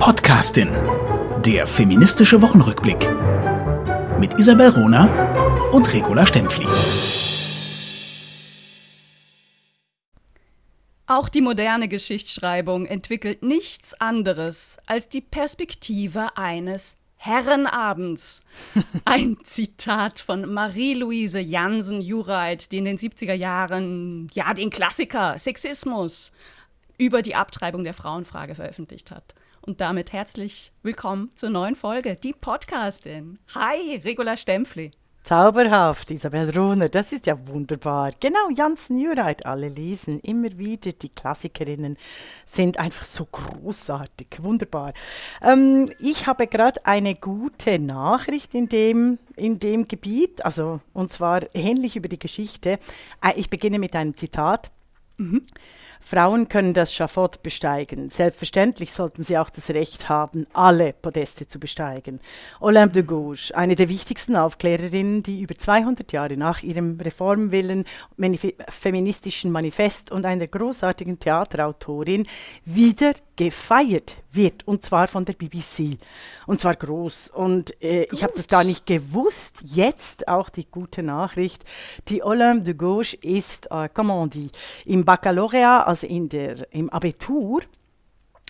Podcastin. Der feministische Wochenrückblick. Mit Isabel Rona und Regula Stempfli. Auch die moderne Geschichtsschreibung entwickelt nichts anderes als die Perspektive eines Herrenabends. Ein Zitat von Marie-Louise Jansen-Jureit, die in den 70er Jahren ja den Klassiker Sexismus über die Abtreibung der Frauenfrage veröffentlicht hat. Und damit herzlich willkommen zur neuen Folge, die Podcastin. Hi, Regula Stempfli. Zauberhaft, Isabel Runer, das ist ja wunderbar. Genau, Janssen Jureit, alle lesen immer wieder. Die Klassikerinnen sind einfach so großartig, wunderbar. Ähm, ich habe gerade eine gute Nachricht in dem, in dem Gebiet, also und zwar ähnlich über die Geschichte. Äh, ich beginne mit einem Zitat. Mhm. Frauen können das Schafott besteigen. Selbstverständlich sollten sie auch das Recht haben, alle Podeste zu besteigen. Olympe de Gouges, eine der wichtigsten Aufklärerinnen, die über 200 Jahre nach ihrem Reformwillen, Manif feministischen Manifest und einer großartigen Theaterautorin wieder gefeiert wird, und zwar von der BBC. Und zwar groß. Und äh, ich habe das gar nicht gewusst. Jetzt auch die gute Nachricht. Die Olympe de Gauche ist, äh, comment on dit, im Baccalaureat, also in der, im Abitur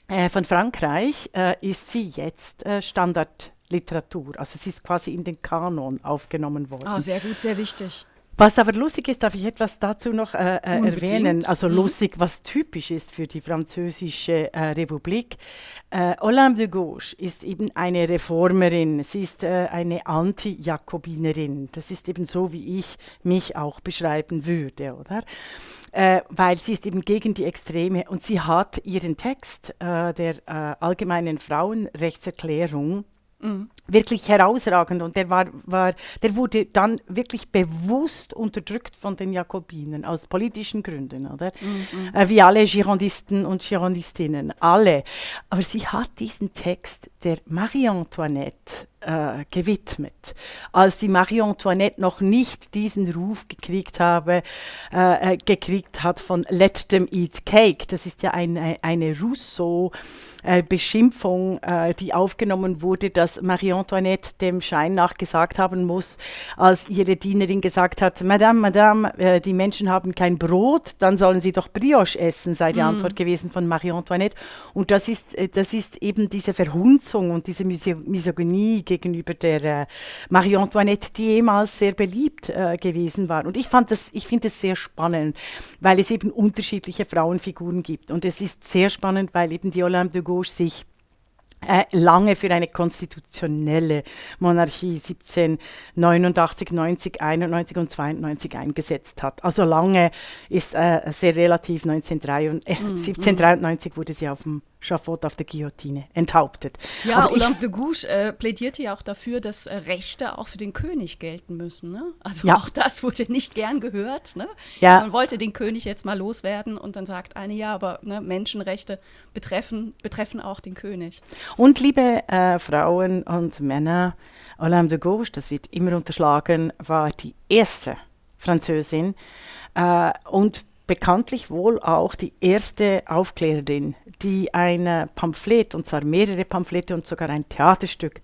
äh, von Frankreich, äh, ist sie jetzt äh, Standardliteratur. Also sie ist quasi in den Kanon aufgenommen worden. Ah, sehr gut, sehr wichtig. Was aber lustig ist, darf ich etwas dazu noch äh, äh, erwähnen. Also mhm. lustig, was typisch ist für die französische äh, Republik. Äh, Olympe de Gauche ist eben eine Reformerin. Sie ist äh, eine Anti-Jakobinerin. Das ist eben so, wie ich mich auch beschreiben würde, oder? Äh, weil sie ist eben gegen die Extreme und sie hat ihren Text der allgemeinen Frauenrechtserklärung Mhm. Wirklich herausragend und der, war, war, der wurde dann wirklich bewusst unterdrückt von den Jakobinen aus politischen Gründen, oder? Mhm. Äh, wie alle Girondisten und Girondistinnen, alle. Aber sie hat diesen Text der Marie Antoinette äh, gewidmet. Als die Marie Antoinette noch nicht diesen Ruf gekriegt, habe, äh, äh gekriegt hat von Let them eat cake, das ist ja eine, eine Rousseau- äh, Beschimpfung, äh, die aufgenommen wurde, dass Marie Antoinette dem Schein nach gesagt haben muss, als ihre Dienerin gesagt hat, Madame, Madame, äh, die Menschen haben kein Brot, dann sollen sie doch Brioche essen, sei die mm. Antwort gewesen von Marie Antoinette. Und das ist, äh, das ist eben diese Verhunzung und diese Misogynie gegenüber der äh, Marie Antoinette, die jemals sehr beliebt gewesen war. Und ich fand das, ich finde es sehr spannend, weil es eben unterschiedliche Frauenfiguren gibt. Und es ist sehr spannend, weil eben die Olympe de Gauche sich äh, lange für eine konstitutionelle Monarchie 1789, 90, 91 und 92 eingesetzt hat. Also lange ist äh, sehr relativ 1993, äh, mm, 1793 wurde sie auf dem Schafott auf der Guillotine enthauptet. Ja, Aber Olympe de Gouges äh, plädierte ja auch dafür, dass äh, Rechte auch für den König gelten müssen. Ne? Also ja. auch das wurde nicht gern gehört. Ne? Ja. Man wollte den König jetzt mal loswerden und dann sagt eine, ja, aber ne, Menschenrechte betreffen, betreffen auch den König. Und liebe äh, Frauen und Männer, Olympe de Gouges, das wird immer unterschlagen, war die erste Französin äh, und bekanntlich wohl auch die erste Aufklärerin, die ein Pamphlet, und zwar mehrere Pamphlete und sogar ein Theaterstück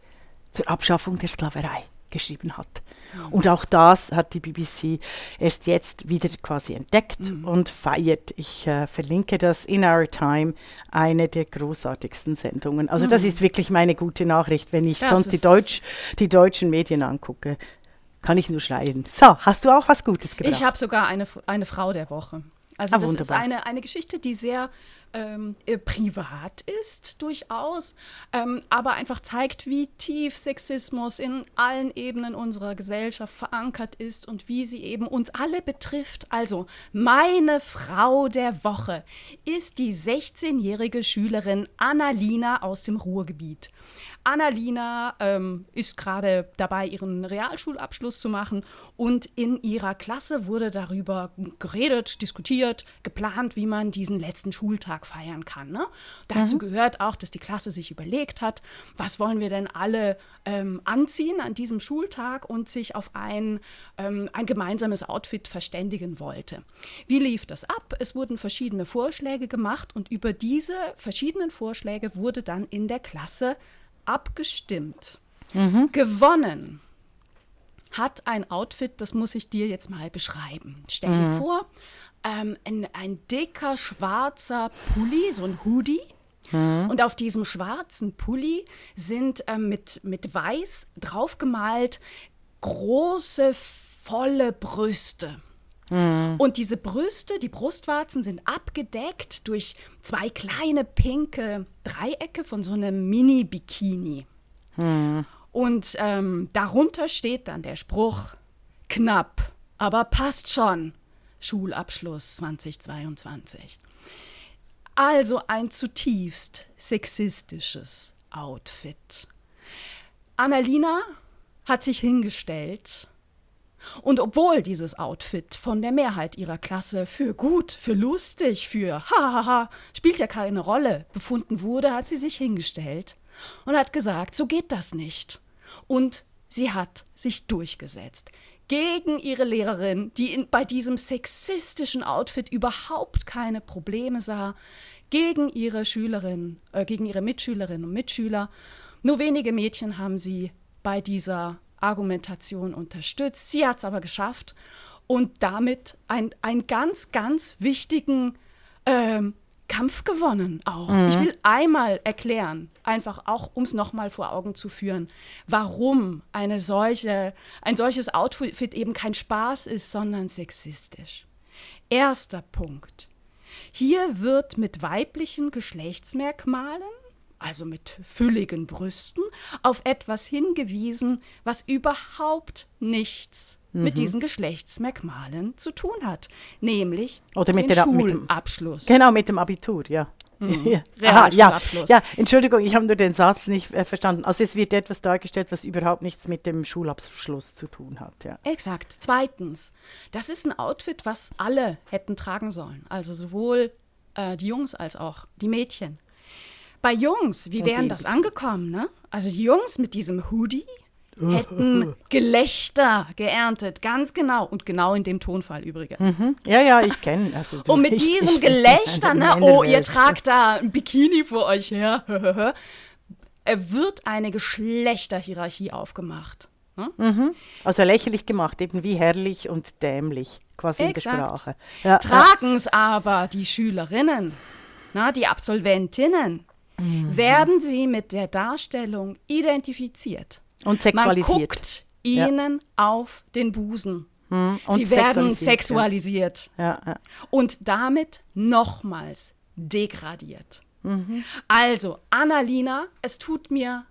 zur Abschaffung der Sklaverei geschrieben hat. Mhm. Und auch das hat die BBC erst jetzt wieder quasi entdeckt mhm. und feiert. Ich äh, verlinke das in Our Time, eine der großartigsten Sendungen. Also mhm. das ist wirklich meine gute Nachricht, wenn ich das sonst die, Deutsch, die deutschen Medien angucke. Kann ich nur schreien. So, hast du auch was Gutes gebracht? Ich habe sogar eine, eine Frau der Woche. Also ah, das wunderbar. ist eine, eine Geschichte, die sehr ähm, äh, privat ist, durchaus, ähm, aber einfach zeigt, wie tief Sexismus in allen Ebenen unserer Gesellschaft verankert ist und wie sie eben uns alle betrifft. Also, meine Frau der Woche ist die 16-jährige Schülerin Annalina aus dem Ruhrgebiet. Annalina ähm, ist gerade dabei, ihren Realschulabschluss zu machen und in ihrer Klasse wurde darüber geredet, diskutiert, geplant, wie man diesen letzten Schultag feiern kann. Ne? Dazu mhm. gehört auch, dass die Klasse sich überlegt hat, was wollen wir denn alle ähm, anziehen an diesem Schultag und sich auf ein, ähm, ein gemeinsames Outfit verständigen wollte. Wie lief das ab? Es wurden verschiedene Vorschläge gemacht und über diese verschiedenen Vorschläge wurde dann in der Klasse abgestimmt. Mhm. Gewonnen hat ein Outfit, das muss ich dir jetzt mal beschreiben. Stell mhm. dir vor, ähm, ein, ein, dicker schwarzer Pulli, so ein Hoodie. Mhm. Und auf diesem schwarzen Pulli sind ähm, mit, mit weiß draufgemalt große, volle Brüste. Mhm. Und diese Brüste, die Brustwarzen sind abgedeckt durch zwei kleine pinke Dreiecke von so einem Mini-Bikini. Mhm. Und ähm, darunter steht dann der Spruch, knapp, aber passt schon, Schulabschluss 2022. Also ein zutiefst sexistisches Outfit. Annalina hat sich hingestellt und obwohl dieses Outfit von der Mehrheit ihrer Klasse für gut, für lustig, für hahaha, spielt ja keine Rolle befunden wurde, hat sie sich hingestellt und hat gesagt, so geht das nicht. Und sie hat sich durchgesetzt gegen ihre Lehrerin, die in, bei diesem sexistischen Outfit überhaupt keine Probleme sah, gegen ihre Schülerinnen, äh, gegen ihre Mitschülerinnen und Mitschüler. Nur wenige Mädchen haben sie bei dieser Argumentation unterstützt. Sie hat es aber geschafft und damit einen ganz, ganz wichtigen ähm, Kampf gewonnen auch. Mhm. Ich will einmal erklären, einfach auch, um es nochmal vor Augen zu führen, warum eine solche, ein solches Outfit eben kein Spaß ist, sondern sexistisch. Erster Punkt. Hier wird mit weiblichen Geschlechtsmerkmalen, also mit fülligen Brüsten, auf etwas hingewiesen, was überhaupt nichts mhm. mit diesen Geschlechtsmerkmalen zu tun hat, nämlich Oder mit den Schulabschluss. Mit dem, genau, mit dem Abitur, ja. Mhm. Ja. Aha, ja, ja, Entschuldigung, ich habe nur den Satz nicht äh, verstanden. Also es wird etwas dargestellt, was überhaupt nichts mit dem Schulabschluss zu tun hat. Ja. Exakt. Zweitens, das ist ein Outfit, was alle hätten tragen sollen. Also sowohl äh, die Jungs als auch die Mädchen. Bei Jungs, wie wären das angekommen? Ne? Also die Jungs mit diesem Hoodie, hätten Gelächter geerntet, ganz genau. Und genau in dem Tonfall übrigens. Mhm. Ja, ja, ich kenne. Also, und mit diesem ich, Gelächter, ne, oh, ihr tragt da ein Bikini vor euch her, wird eine Geschlechterhierarchie aufgemacht. Ne? Mhm. Also lächerlich gemacht, eben wie herrlich und dämlich, quasi Exakt. in der Sprache. Ja, Tragen es aber die Schülerinnen, na, die Absolventinnen, mhm. werden sie mit der Darstellung identifiziert. Und sexualisiert. Man guckt ihnen ja. auf den Busen. Hm. Sie werden sexualisiert. Ja. Ja, und damit nochmals degradiert. Mhm. Also, Annalina, es tut mir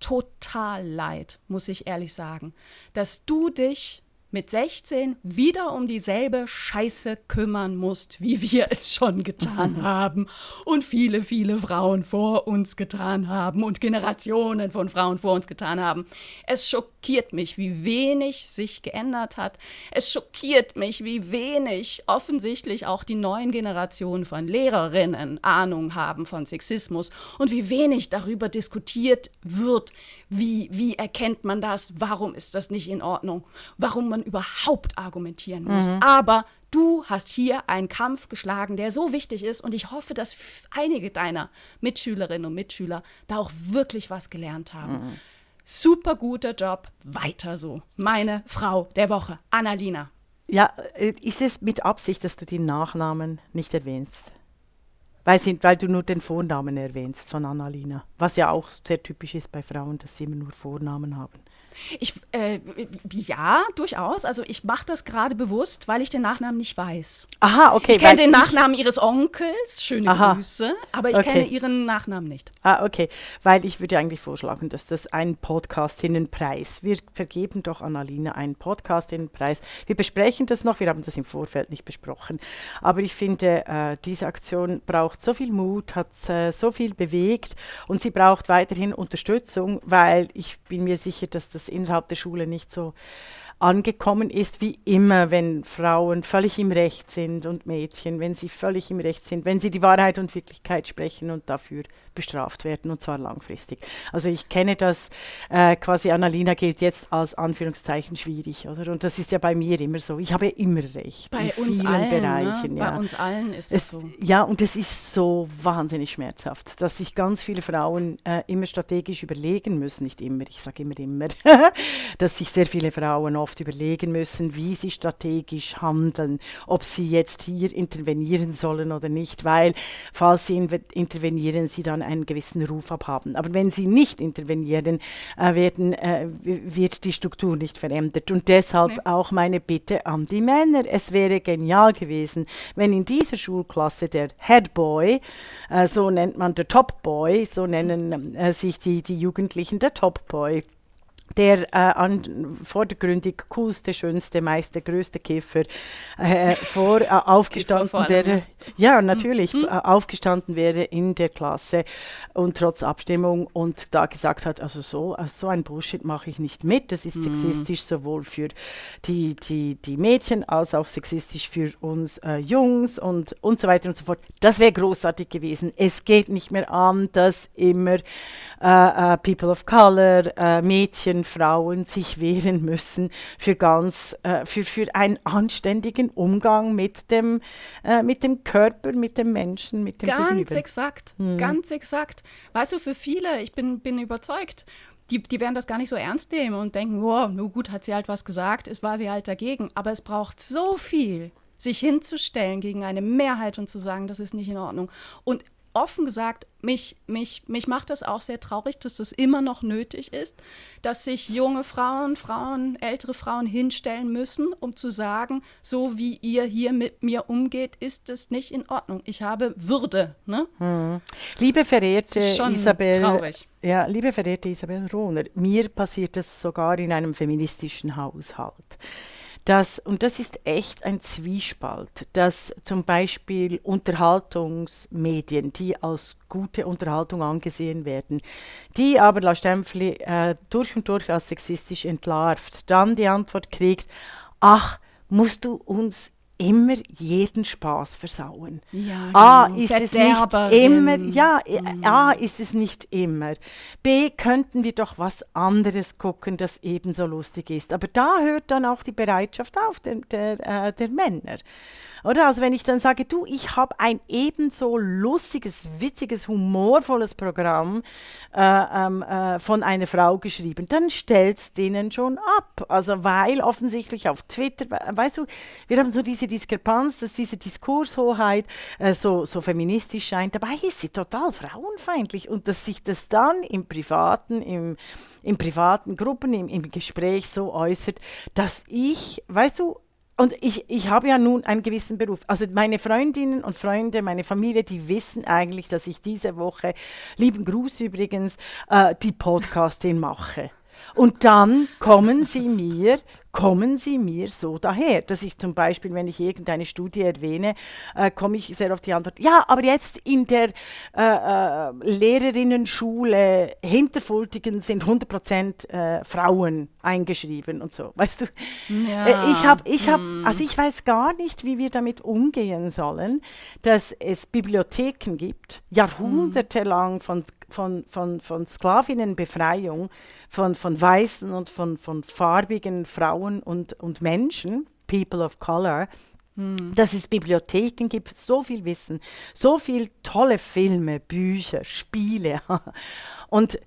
total leid, muss ich ehrlich sagen, dass du dich mit 16 wieder um dieselbe Scheiße kümmern musst, wie wir es schon getan haben und viele, viele Frauen vor uns getan haben und Generationen von Frauen vor uns getan haben. Es schockiert mich, wie wenig sich geändert hat. Es schockiert mich, wie wenig offensichtlich auch die neuen Generationen von Lehrerinnen Ahnung haben von Sexismus und wie wenig darüber diskutiert wird, wie, wie erkennt man das, warum ist das nicht in Ordnung, warum man überhaupt argumentieren muss. Mhm. Aber du hast hier einen Kampf geschlagen, der so wichtig ist und ich hoffe, dass einige deiner Mitschülerinnen und Mitschüler da auch wirklich was gelernt haben. Mhm. Super guter Job, weiter so. Meine Frau der Woche, Annalina. Ja, äh, ist es mit Absicht, dass du den Nachnamen nicht erwähnst? Weil, sie, weil du nur den Vornamen erwähnst von Annalina. Was ja auch sehr typisch ist bei Frauen, dass sie immer nur Vornamen haben. Ich, äh, ja, durchaus. Also ich mache das gerade bewusst, weil ich den Nachnamen nicht weiß. Aha, okay. Ich kenne den Nachnamen ihres Onkels, schöne Aha. Grüße, aber ich okay. kenne ihren Nachnamen nicht. Ah, okay. Weil ich würde eigentlich vorschlagen, dass das ein Podcastinnenpreis. Wir vergeben doch Annalina einen Podcastinnenpreis. Wir besprechen das noch, wir haben das im Vorfeld nicht besprochen. Aber ich finde, äh, diese Aktion braucht so viel Mut, hat äh, so viel bewegt und sie braucht weiterhin Unterstützung, weil ich bin mir sicher, dass das innerhalb der Schule nicht so angekommen ist, wie immer, wenn Frauen völlig im Recht sind und Mädchen, wenn sie völlig im Recht sind, wenn sie die Wahrheit und Wirklichkeit sprechen und dafür bestraft werden und zwar langfristig. Also ich kenne das äh, quasi, Annalina gilt jetzt als Anführungszeichen schwierig, oder? Und das ist ja bei mir immer so. Ich habe immer recht. Bei in uns vielen allen, ne? Bereichen. Ne? Ja. Bei uns allen ist es, es so. Ja, und es ist so wahnsinnig schmerzhaft, dass sich ganz viele Frauen äh, immer strategisch überlegen müssen, nicht immer, ich sage immer immer, dass sich sehr viele Frauen oft überlegen müssen, wie sie strategisch handeln, ob sie jetzt hier intervenieren sollen oder nicht, weil falls sie intervenieren, sie dann einen gewissen Ruf abhaben. Aber wenn sie nicht intervenieren, äh, werden, äh, wird die Struktur nicht verändert. Und deshalb nee. auch meine Bitte an die Männer. Es wäre genial gewesen, wenn in dieser Schulklasse der Headboy, äh, so nennt man der Topboy, so nennen äh, sich die, die Jugendlichen der Topboy, der äh, an, vordergründig coolste, schönste, meiste, größte Käfer äh, vor, äh, aufgestanden wäre. Ja, natürlich, hm. aufgestanden wäre in der Klasse und trotz Abstimmung und da gesagt hat, also so, also so ein Bullshit mache ich nicht mit. Das ist hm. sexistisch sowohl für die, die, die Mädchen als auch sexistisch für uns äh, Jungs und, und so weiter und so fort. Das wäre großartig gewesen. Es geht nicht mehr an, dass immer äh, äh, People of Color, äh, Mädchen, Frauen sich wehren müssen für ganz, äh, für, für einen anständigen Umgang mit dem, äh, mit dem Körper, mit dem Menschen, mit dem Ganz Gegenüber. exakt, hm. ganz exakt. Weißt du, für viele, ich bin, bin überzeugt, die, die werden das gar nicht so ernst nehmen und denken, wow, nur gut, hat sie halt was gesagt, es war sie halt dagegen. Aber es braucht so viel, sich hinzustellen gegen eine Mehrheit und zu sagen, das ist nicht in Ordnung. Und offen gesagt, mich, mich, mich macht das auch sehr traurig, dass das immer noch nötig ist, dass sich junge Frauen, Frauen, ältere Frauen hinstellen müssen, um zu sagen, so wie ihr hier mit mir umgeht, ist es nicht in Ordnung. Ich habe Würde. Ne? Hm. Liebe verehrte Isabel, traurig. Ja, liebe verehrte Isabel Rohner, mir passiert das sogar in einem feministischen Haushalt dass, und das ist echt ein Zwiespalt, dass zum Beispiel Unterhaltungsmedien, die als gute Unterhaltung angesehen werden, die aber La Stempfli äh, durch und durch als sexistisch entlarvt, dann die Antwort kriegt, ach, musst du uns immer jeden Spaß versauen. Ja, A genau. ist es nicht immer, ja, mhm. A ist es nicht immer. B könnten wir doch was anderes gucken, das ebenso lustig ist. Aber da hört dann auch die Bereitschaft auf der, der, äh, der Männer. Oder? Also wenn ich dann sage, du, ich habe ein ebenso lustiges, witziges, humorvolles Programm äh, ähm, äh, von einer Frau geschrieben, dann stellst denen schon ab. Also weil offensichtlich auf Twitter, weißt du, wir haben so diese Diskrepanz, dass diese Diskurshoheit äh, so, so feministisch scheint, dabei ist sie total frauenfeindlich und dass sich das dann im privaten, im, im privaten Gruppen, im, im Gespräch so äußert, dass ich, weißt du, und ich, ich habe ja nun einen gewissen Beruf. Also meine Freundinnen und Freunde, meine Familie, die wissen eigentlich, dass ich diese Woche, lieben Gruß übrigens, äh, die Podcastin mache. Und dann kommen sie mir kommen sie mir so daher, dass ich zum Beispiel, wenn ich irgendeine Studie erwähne, äh, komme ich sehr auf die Antwort, ja, aber jetzt in der äh, äh, Lehrerinnenschule Hinterfultigen sind 100% äh, Frauen eingeschrieben und so, weißt du? Ja. Äh, ich habe, ich habe, hm. also ich weiß gar nicht, wie wir damit umgehen sollen, dass es Bibliotheken gibt, jahrhundertelang von, von, von, von Sklavinnenbefreiung, von, von weißen und von, von farbigen Frauen und, und Menschen, People of Color, hm. dass es Bibliotheken gibt, so viel Wissen, so viele tolle Filme, Bücher, Spiele. und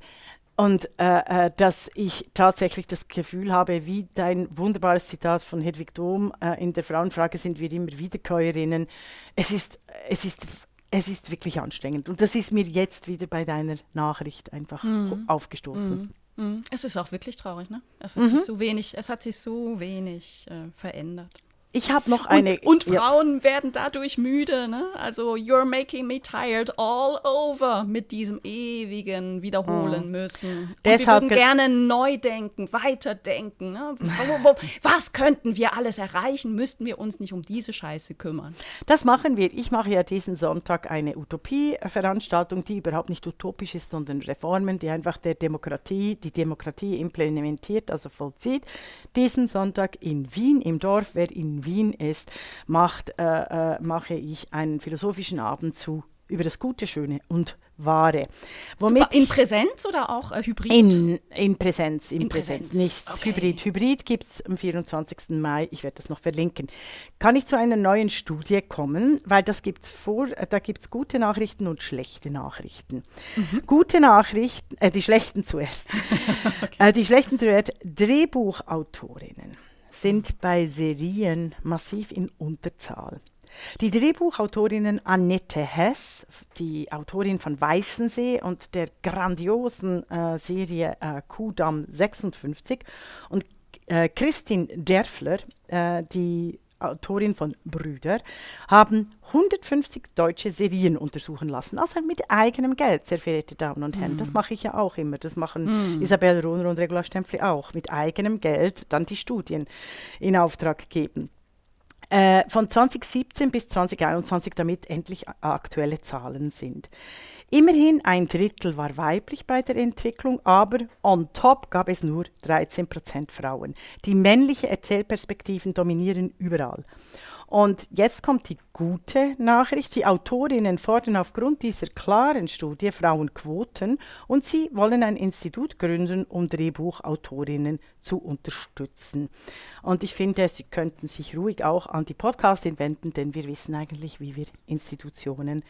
und äh, äh, dass ich tatsächlich das Gefühl habe, wie dein wunderbares Zitat von Hedwig Dom, äh, in der Frauenfrage sind wir immer Wiederkäuerinnen. Es ist, es ist es ist wirklich anstrengend. Und das ist mir jetzt wieder bei deiner Nachricht einfach mhm. aufgestoßen. Mhm. Mhm. Es ist auch wirklich traurig, ne? Es hat mhm. sich so wenig, es hat sich so wenig äh, verändert. Ich habe noch eine. Und, und Frauen ja. werden dadurch müde. Ne? Also, you're making me tired all over mit diesem ewigen Wiederholen oh. müssen. Und Deshalb wir würden gerne neu denken, weiterdenken. Ne? Wo, wo, was könnten wir alles erreichen? Müssten wir uns nicht um diese Scheiße kümmern? Das machen wir. Ich mache ja diesen Sonntag eine Utopie-Veranstaltung, die überhaupt nicht utopisch ist, sondern Reformen, die einfach der Demokratie, die Demokratie implementiert, also vollzieht. Diesen Sonntag in Wien, im Dorf, wer in Wien ist, macht, äh, äh, mache ich einen philosophischen Abend zu über das Gute, Schöne und Wahre. Womit in Präsenz oder auch äh, Hybrid? In, in Präsenz, in, in Präsenz, Präsenz. nicht okay. Hybrid. Hybrid gibt es am 24. Mai, ich werde das noch verlinken. Kann ich zu einer neuen Studie kommen, weil das gibt's vor, äh, da gibt es gute Nachrichten und schlechte Nachrichten. Mhm. Gute Nachrichten, äh, die schlechten zuerst. okay. äh, die schlechten zuerst, Drehbuchautorinnen sind bei Serien massiv in Unterzahl. Die Drehbuchautorinnen Annette Hess, die Autorin von Weißensee und der grandiosen äh, Serie äh, Kudamm 56 und äh, Christine Derfler, äh, die Autorin von Brüder, haben 150 deutsche Serien untersuchen lassen, also mit eigenem Geld, sehr verehrte Damen und Herren. Mm. Das mache ich ja auch immer. Das machen mm. Isabel Rohner und Regula Stempfli auch, mit eigenem Geld dann die Studien in Auftrag geben. Äh, von 2017 bis 2021, damit endlich aktuelle Zahlen sind. Immerhin ein Drittel war weiblich bei der Entwicklung, aber on top gab es nur 13% Frauen. Die männlichen Erzählperspektiven dominieren überall. Und jetzt kommt die gute Nachricht. Die Autorinnen fordern aufgrund dieser klaren Studie Frauenquoten und sie wollen ein Institut gründen, um Drehbuchautorinnen zu unterstützen. Und ich finde, sie könnten sich ruhig auch an die Podcastin wenden, denn wir wissen eigentlich, wie wir Institutionen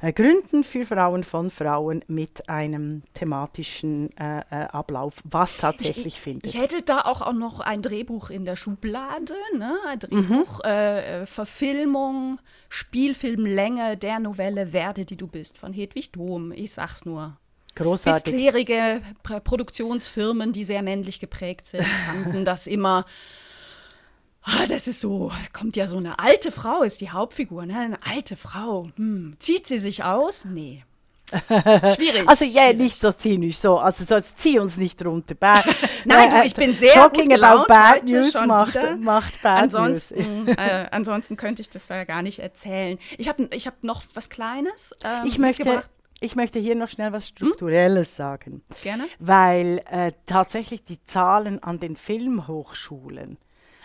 äh, gründen für Frauen von Frauen mit einem thematischen äh, äh, Ablauf, was tatsächlich ich, findet. Ich hätte da auch, auch noch ein Drehbuch in der Schublade, ne? ein Drehbuch, mhm. äh, Verfilmung, Spielfilmlänge der Novelle Werde, die du bist von Hedwig Dom. Ich sag's nur. Großartig. Bisherige Produktionsfirmen, die sehr männlich geprägt sind, fanden das immer. Oh, das ist so, kommt ja so eine alte Frau, ist die Hauptfigur, ne? Eine alte Frau. Hm. Zieht sie sich aus? Nee. Schwierig. Also ja, yeah, nicht so zynisch, so, also so, zieh uns nicht runter. Ba Nein, du, ich bin sehr Talking gut about bad news macht, macht bad ansonsten, news. äh, ansonsten könnte ich das ja gar nicht erzählen. Ich habe ich hab noch was Kleines ähm, Ich möchte ich möchte hier noch schnell was hm? Strukturelles hm? sagen. Gerne. Weil äh, tatsächlich die Zahlen an den Filmhochschulen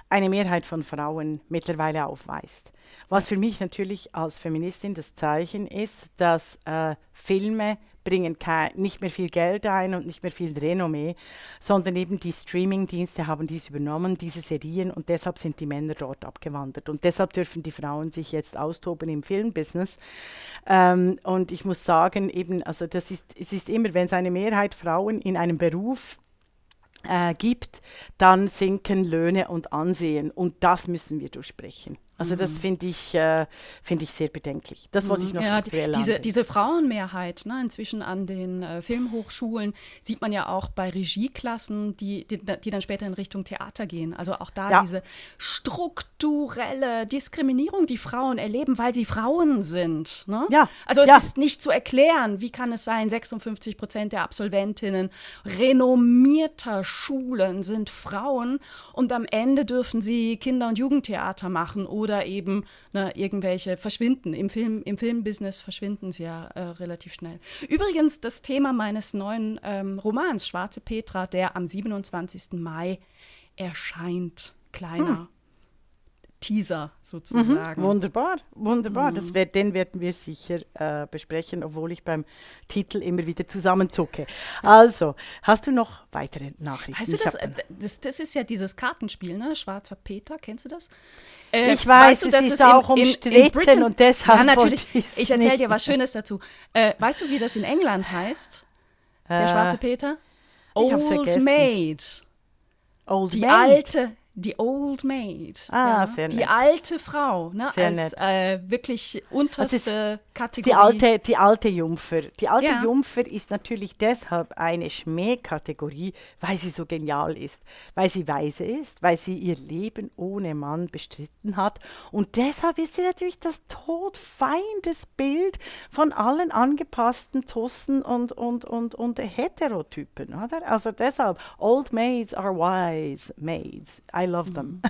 eine Mehrheit von Frauen mittlerweile aufweist. Was für mich natürlich als Feministin das Zeichen ist, dass äh, Filme bringen nicht mehr viel Geld ein und nicht mehr viel Renommee, sondern eben die Streaming-Dienste haben dies übernommen, diese Serien, und deshalb sind die Männer dort abgewandert. Und deshalb dürfen die Frauen sich jetzt austoben im Filmbusiness. Ähm, und ich muss sagen, eben, also das ist, es ist immer, wenn es eine Mehrheit Frauen in einem Beruf äh, gibt, dann sinken Löhne und Ansehen. Und das müssen wir durchbrechen. Also das mhm. finde ich, äh, find ich sehr bedenklich. Das wollte ich noch ja, die, diese, diese Frauenmehrheit ne, inzwischen an den äh, Filmhochschulen sieht man ja auch bei Regieklassen, die, die, die, dann später in Richtung Theater gehen. Also auch da ja. diese strukturelle Diskriminierung, die Frauen erleben, weil sie Frauen sind. Ne? Ja. Also es ja. ist nicht zu erklären, wie kann es sein, 56 Prozent der Absolventinnen renommierter Schulen sind Frauen und am Ende dürfen sie Kinder- und Jugendtheater machen oder oder eben ne, irgendwelche verschwinden. Im, Film, im Filmbusiness verschwinden sie ja äh, relativ schnell. Übrigens das Thema meines neuen ähm, Romans Schwarze Petra, der am 27. Mai erscheint. Kleiner. Hm. Teaser sozusagen. Mhm, wunderbar, wunderbar. Mhm. Das werd, den werden wir sicher äh, besprechen, obwohl ich beim Titel immer wieder zusammenzucke. Also, hast du noch weitere Nachrichten? Weißt du das, äh, das, das, ist ja dieses Kartenspiel, ne? Schwarzer Peter, kennst du das? Äh, ich weiß, weißt du, es ist auch in, umstritten in, in und deshalb. Ja, natürlich. Ich erzähle dir was Schönes dazu. Äh, weißt du, wie das in England heißt? Der äh, schwarze Peter? Old Maid. Old die Maid. alte, die Old Maid. Ah, ja, sehr nett. Die alte Frau, ne, sehr als äh, wirklich unterste Kategorie. Die alte, die alte Jungfer. Die alte ja. Jungfer ist natürlich deshalb eine Schmähkategorie, weil sie so genial ist, weil sie weise ist, weil sie ihr Leben ohne Mann bestritten hat. Und deshalb ist sie natürlich das todfeindes von allen angepassten Tussen und, und, und, und Heterotypen. Oder? Also deshalb, Old Maids are wise maids. I love them.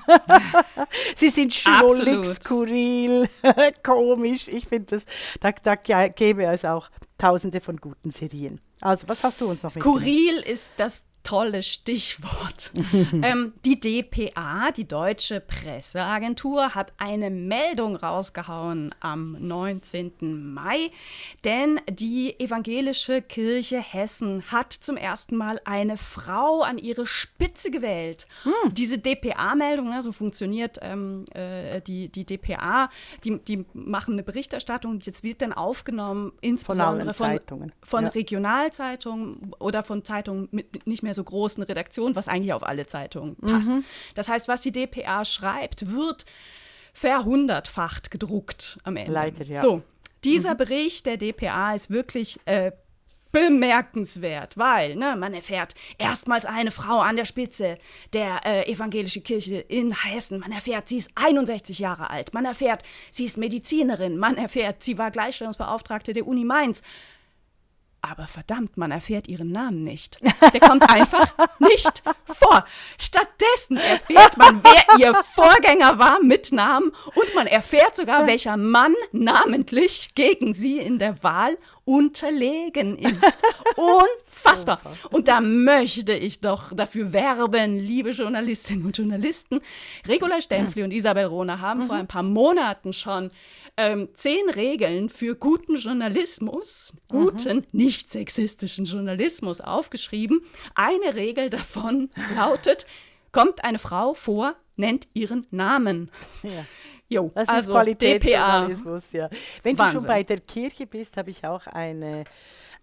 Sie sind schrullig, skurril, komisch. Ich finde das, da, da gäbe es auch tausende von guten Serien. Also, was hast du uns noch Skurril ist das tolle Stichwort. ähm, die DPA, die Deutsche Presseagentur, hat eine Meldung rausgehauen am 19. Mai, denn die evangelische Kirche Hessen hat zum ersten Mal eine Frau an ihre Spitze gewählt. Hm. Diese DPA-Meldung, ne, so funktioniert ähm, äh, die, die DPA, die, die machen eine Berichterstattung, jetzt wird dann aufgenommen, insbesondere von, von, von ja. Regionalzeitungen oder von Zeitungen mit nicht mehr so großen Redaktionen, was eigentlich auf alle Zeitungen passt. Mhm. Das heißt, was die DPA schreibt, wird verhundertfacht gedruckt am Ende. Leider, ja. So, dieser mhm. Bericht der DPA ist wirklich äh, bemerkenswert, weil ne, man erfährt erstmals eine Frau an der Spitze der äh, evangelischen Kirche in Hessen. Man erfährt, sie ist 61 Jahre alt. Man erfährt, sie ist Medizinerin. Man erfährt, sie war Gleichstellungsbeauftragte der Uni Mainz. Aber verdammt, man erfährt ihren Namen nicht. Der kommt einfach nicht vor. Stattdessen erfährt man, wer ihr Vorgänger war mit Namen und man erfährt sogar, welcher Mann namentlich gegen sie in der Wahl unterlegen ist. Unfassbar. Und da möchte ich doch dafür werben, liebe Journalistinnen und Journalisten. Regula Stempfli und Isabel Rohner haben mhm. vor ein paar Monaten schon ähm, zehn Regeln für guten Journalismus, guten, mhm. nicht sexistischen Journalismus aufgeschrieben. Eine Regel davon lautet, kommt eine Frau vor, nennt ihren Namen. Ja. Jo, das also ist Qualitätsjournalismus, ja. Wenn Wahnsinn. du schon bei der Kirche bist, habe ich auch eine,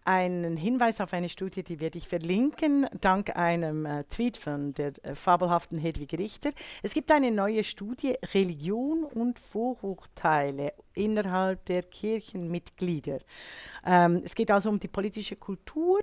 einen Hinweis auf eine Studie, die werde ich verlinken, dank einem äh, Tweet von der äh, fabelhaften Hedwig Richter. Es gibt eine neue Studie, Religion und Vorurteile innerhalb der Kirchenmitglieder. Ähm, es geht also um die politische Kultur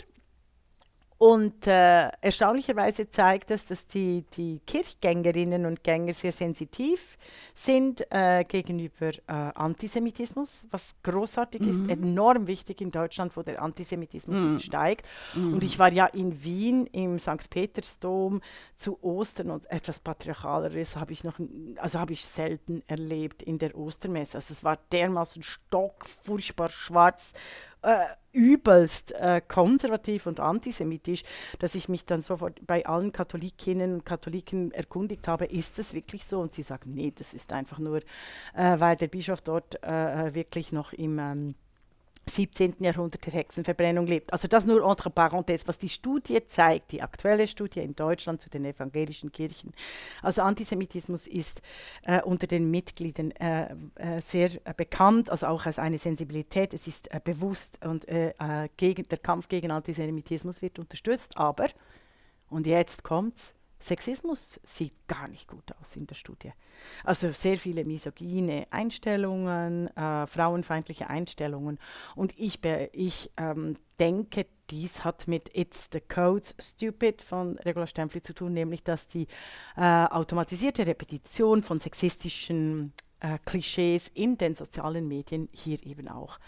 und äh, erstaunlicherweise zeigt es, dass die, die Kirchgängerinnen und Gänger sehr sensitiv sind äh, gegenüber äh, Antisemitismus, was großartig mhm. ist, enorm wichtig in Deutschland, wo der Antisemitismus mhm. steigt. Mhm. Und ich war ja in Wien im St. Petersdom zu Ostern und etwas Patriarchaleres habe ich noch, also habe ich selten erlebt in der Ostermesse. Also es war dermaßen stock, furchtbar schwarz äh, übelst äh, konservativ und antisemitisch, dass ich mich dann sofort bei allen Katholikinnen und Katholiken erkundigt habe, ist das wirklich so? Und sie sagen, nee, das ist einfach nur, äh, weil der Bischof dort äh, wirklich noch im ähm, 17. Jahrhundert der Hexenverbrennung lebt. Also das nur entre parenthèses, was die Studie zeigt, die aktuelle Studie in Deutschland zu den evangelischen Kirchen. Also Antisemitismus ist äh, unter den Mitgliedern äh, äh, sehr äh, bekannt, also auch als eine Sensibilität. Es ist äh, bewusst und äh, gegen, der Kampf gegen Antisemitismus wird unterstützt. Aber, und jetzt kommt's, Sexismus sieht gar nicht gut aus in der Studie. Also sehr viele misogyne Einstellungen, äh, frauenfeindliche Einstellungen. Und ich, ich ähm, denke, dies hat mit It's the Codes Stupid von Regula Stempfli zu tun, nämlich dass die äh, automatisierte Repetition von sexistischen äh, Klischees in den sozialen Medien hier eben auch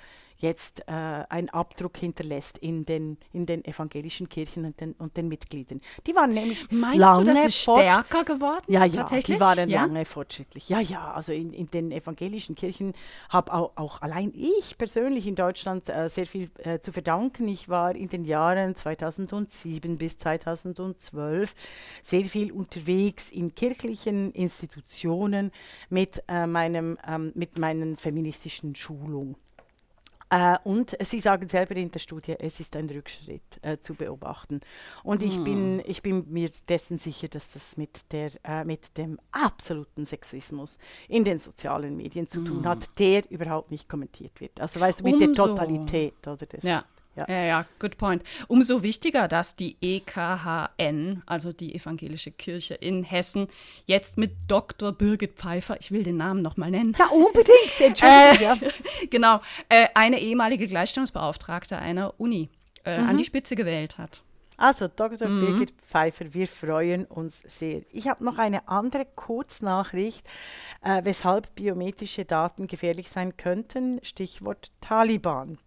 jetzt äh, einen Abdruck hinterlässt in den, in den evangelischen Kirchen und den, und den Mitgliedern. Die waren nämlich Meinst lange du, das stärker geworden? Ja, ja, tatsächlich? die waren ja? lange fortschrittlich. Ja, ja, also in, in den evangelischen Kirchen habe auch, auch, allein ich persönlich in Deutschland äh, sehr viel äh, zu verdanken. Ich war in den Jahren 2007 bis 2012 sehr viel unterwegs in kirchlichen Institutionen mit, äh, meinem, ähm, mit meinen feministischen Schulungen. Äh, und Sie sagen selber in der Studie, es ist ein Rückschritt äh, zu beobachten. Und ich, hm. bin, ich bin mir dessen sicher, dass das mit, der, äh, mit dem absoluten Sexismus in den sozialen Medien zu hm. tun hat, der überhaupt nicht kommentiert wird. Also weißt du, mit Umso. der Totalität. Oder das. Ja. Ja. ja, ja, good point. Umso wichtiger, dass die EKHN, also die Evangelische Kirche in Hessen, jetzt mit Dr. Birgit Pfeiffer, ich will den Namen nochmal nennen. Ja, unbedingt, Entschuldigung. Äh, ja. genau, äh, eine ehemalige Gleichstellungsbeauftragte einer Uni äh, mhm. an die Spitze gewählt hat. Also, Dr. Mhm. Birgit Pfeiffer, wir freuen uns sehr. Ich habe noch eine andere Kurznachricht, äh, weshalb biometrische Daten gefährlich sein könnten. Stichwort Taliban.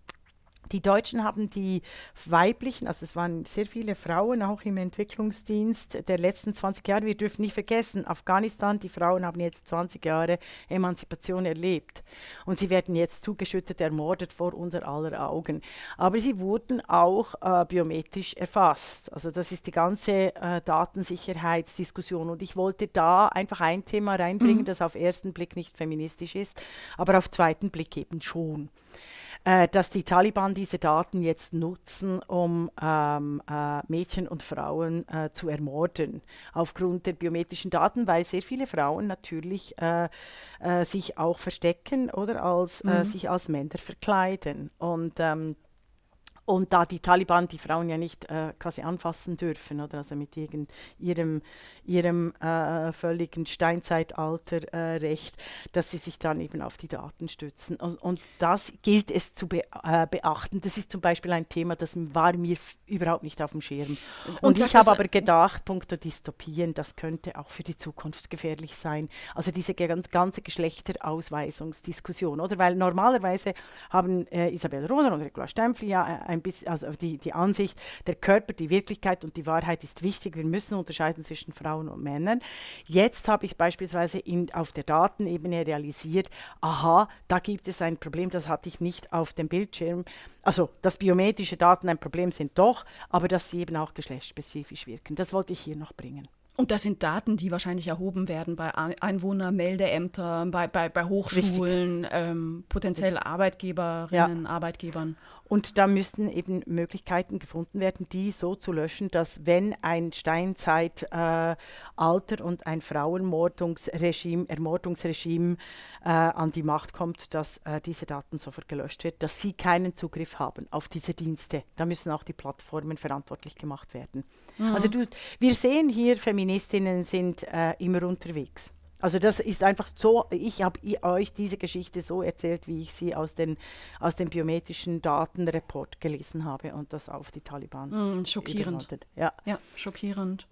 Die Deutschen haben die weiblichen, also es waren sehr viele Frauen auch im Entwicklungsdienst der letzten 20 Jahre. Wir dürfen nicht vergessen, Afghanistan, die Frauen haben jetzt 20 Jahre Emanzipation erlebt. Und sie werden jetzt zugeschüttet, ermordet vor unser aller Augen. Aber sie wurden auch äh, biometrisch erfasst. Also das ist die ganze äh, Datensicherheitsdiskussion. Und ich wollte da einfach ein Thema reinbringen, mhm. das auf ersten Blick nicht feministisch ist, aber auf zweiten Blick eben schon äh, dass die Taliban diese Daten jetzt nutzen, um ähm, äh, Mädchen und Frauen äh, zu ermorden, aufgrund der biometrischen Daten, weil sehr viele Frauen natürlich äh, äh, sich auch verstecken oder als, äh, mhm. sich als Männer verkleiden. Und ähm, und da die Taliban die Frauen ja nicht äh, quasi anfassen dürfen, oder also mit irgend, ihrem, ihrem äh, völligen Steinzeitalter-Recht, äh, dass sie sich dann eben auf die Daten stützen. Und, und das gilt es zu be äh, beachten. Das ist zum Beispiel ein Thema, das war mir überhaupt nicht auf dem Schirm. Und, und ich habe aber gedacht, punkto Dystopien, das könnte auch für die Zukunft gefährlich sein. Also diese ganz, ganze Geschlechterausweisungsdiskussion, oder? Weil normalerweise haben äh, Isabel Rohner und Regula Stempfli ja äh, ein bisschen, also die, die Ansicht, der Körper, die Wirklichkeit und die Wahrheit ist wichtig. Wir müssen unterscheiden zwischen Frauen und Männern. Jetzt habe ich beispielsweise in, auf der Datenebene realisiert, aha, da gibt es ein Problem, das hatte ich nicht auf dem Bildschirm. Also, dass biometrische Daten ein Problem sind doch, aber dass sie eben auch geschlechtsspezifisch wirken. Das wollte ich hier noch bringen. Und das sind Daten, die wahrscheinlich erhoben werden bei Einwohnermeldeämtern, bei, bei, bei Hochschulen, ähm, potenziell Arbeitgeberinnen, ja. Arbeitgebern. Und da müssten eben Möglichkeiten gefunden werden, die so zu löschen, dass wenn ein Steinzeitalter äh, und ein Frauenmordungsregime, Ermordungsregime äh, an die Macht kommt, dass äh, diese Daten sofort gelöscht wird, dass sie keinen Zugriff haben auf diese Dienste. Da müssen auch die Plattformen verantwortlich gemacht werden. Mhm. Also du, wir sehen hier, Feministinnen sind äh, immer unterwegs. Also das ist einfach so, ich habe euch diese Geschichte so erzählt, wie ich sie aus, den, aus dem biometrischen Datenreport gelesen habe und das auf die Taliban. Mm, schockierend. Ja. ja, schockierend.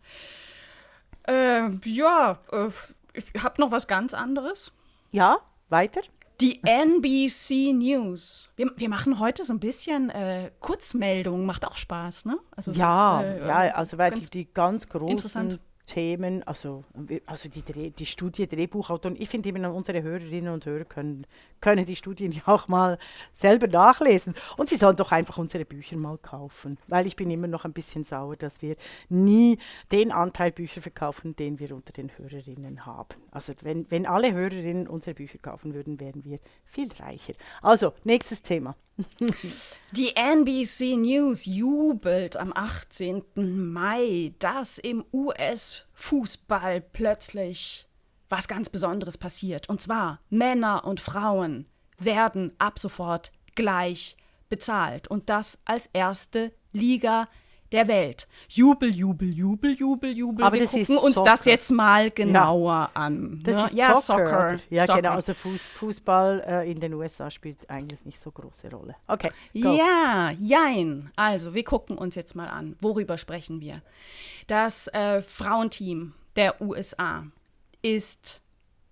Äh, ja, äh, ich habe noch was ganz anderes. Ja, weiter. Die NBC News. Wir, wir machen heute so ein bisschen äh, Kurzmeldungen, macht auch Spaß, ne? Also ja, ist, äh, ja, also weil die, die ganz großen Themen, also, also die, die Studie Drehbuchautoren, ich finde eben unsere Hörerinnen und Hörer können, können die Studien ja auch mal selber nachlesen und sie sollen doch einfach unsere Bücher mal kaufen, weil ich bin immer noch ein bisschen sauer, dass wir nie den Anteil Bücher verkaufen, den wir unter den Hörerinnen haben. Also wenn, wenn alle Hörerinnen unsere Bücher kaufen würden, wären wir viel reicher. Also, nächstes Thema. Die NBC News jubelt am 18. Mai, dass im US-Fußball plötzlich was ganz Besonderes passiert. Und zwar Männer und Frauen werden ab sofort gleich bezahlt. Und das als erste Liga der Welt. Jubel, Jubel, Jubel, Jubel, Jubel. Aber Wir gucken uns Soccer. das jetzt mal genauer ja. an. Das ne? ist ja, Soccer. Soccer. Ja, Soccer. genau. Also Fuß, Fußball äh, in den USA spielt eigentlich nicht so große Rolle. Okay. Go. Ja, jein. Also, wir gucken uns jetzt mal an. Worüber sprechen wir? Das äh, Frauenteam der USA ist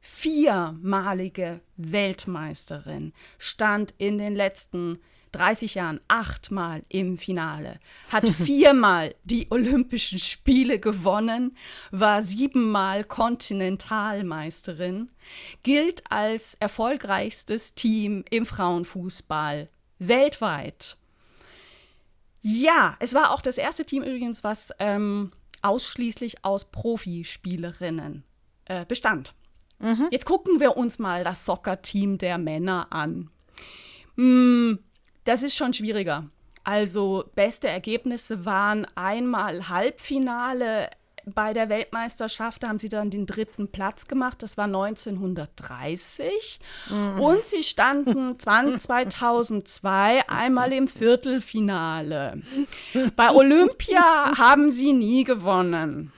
viermalige Weltmeisterin, stand in den letzten 30 Jahren achtmal im Finale, hat viermal die Olympischen Spiele gewonnen, war siebenmal Kontinentalmeisterin, gilt als erfolgreichstes Team im Frauenfußball weltweit. Ja, es war auch das erste Team übrigens, was ähm, ausschließlich aus Profispielerinnen äh, bestand. Mhm. Jetzt gucken wir uns mal das Soccer-Team der Männer an. Hm, das ist schon schwieriger. Also beste Ergebnisse waren einmal Halbfinale bei der Weltmeisterschaft haben sie dann den dritten Platz gemacht. Das war 1930. Mhm. Und sie standen 2002 einmal im Viertelfinale. Bei Olympia haben sie nie gewonnen.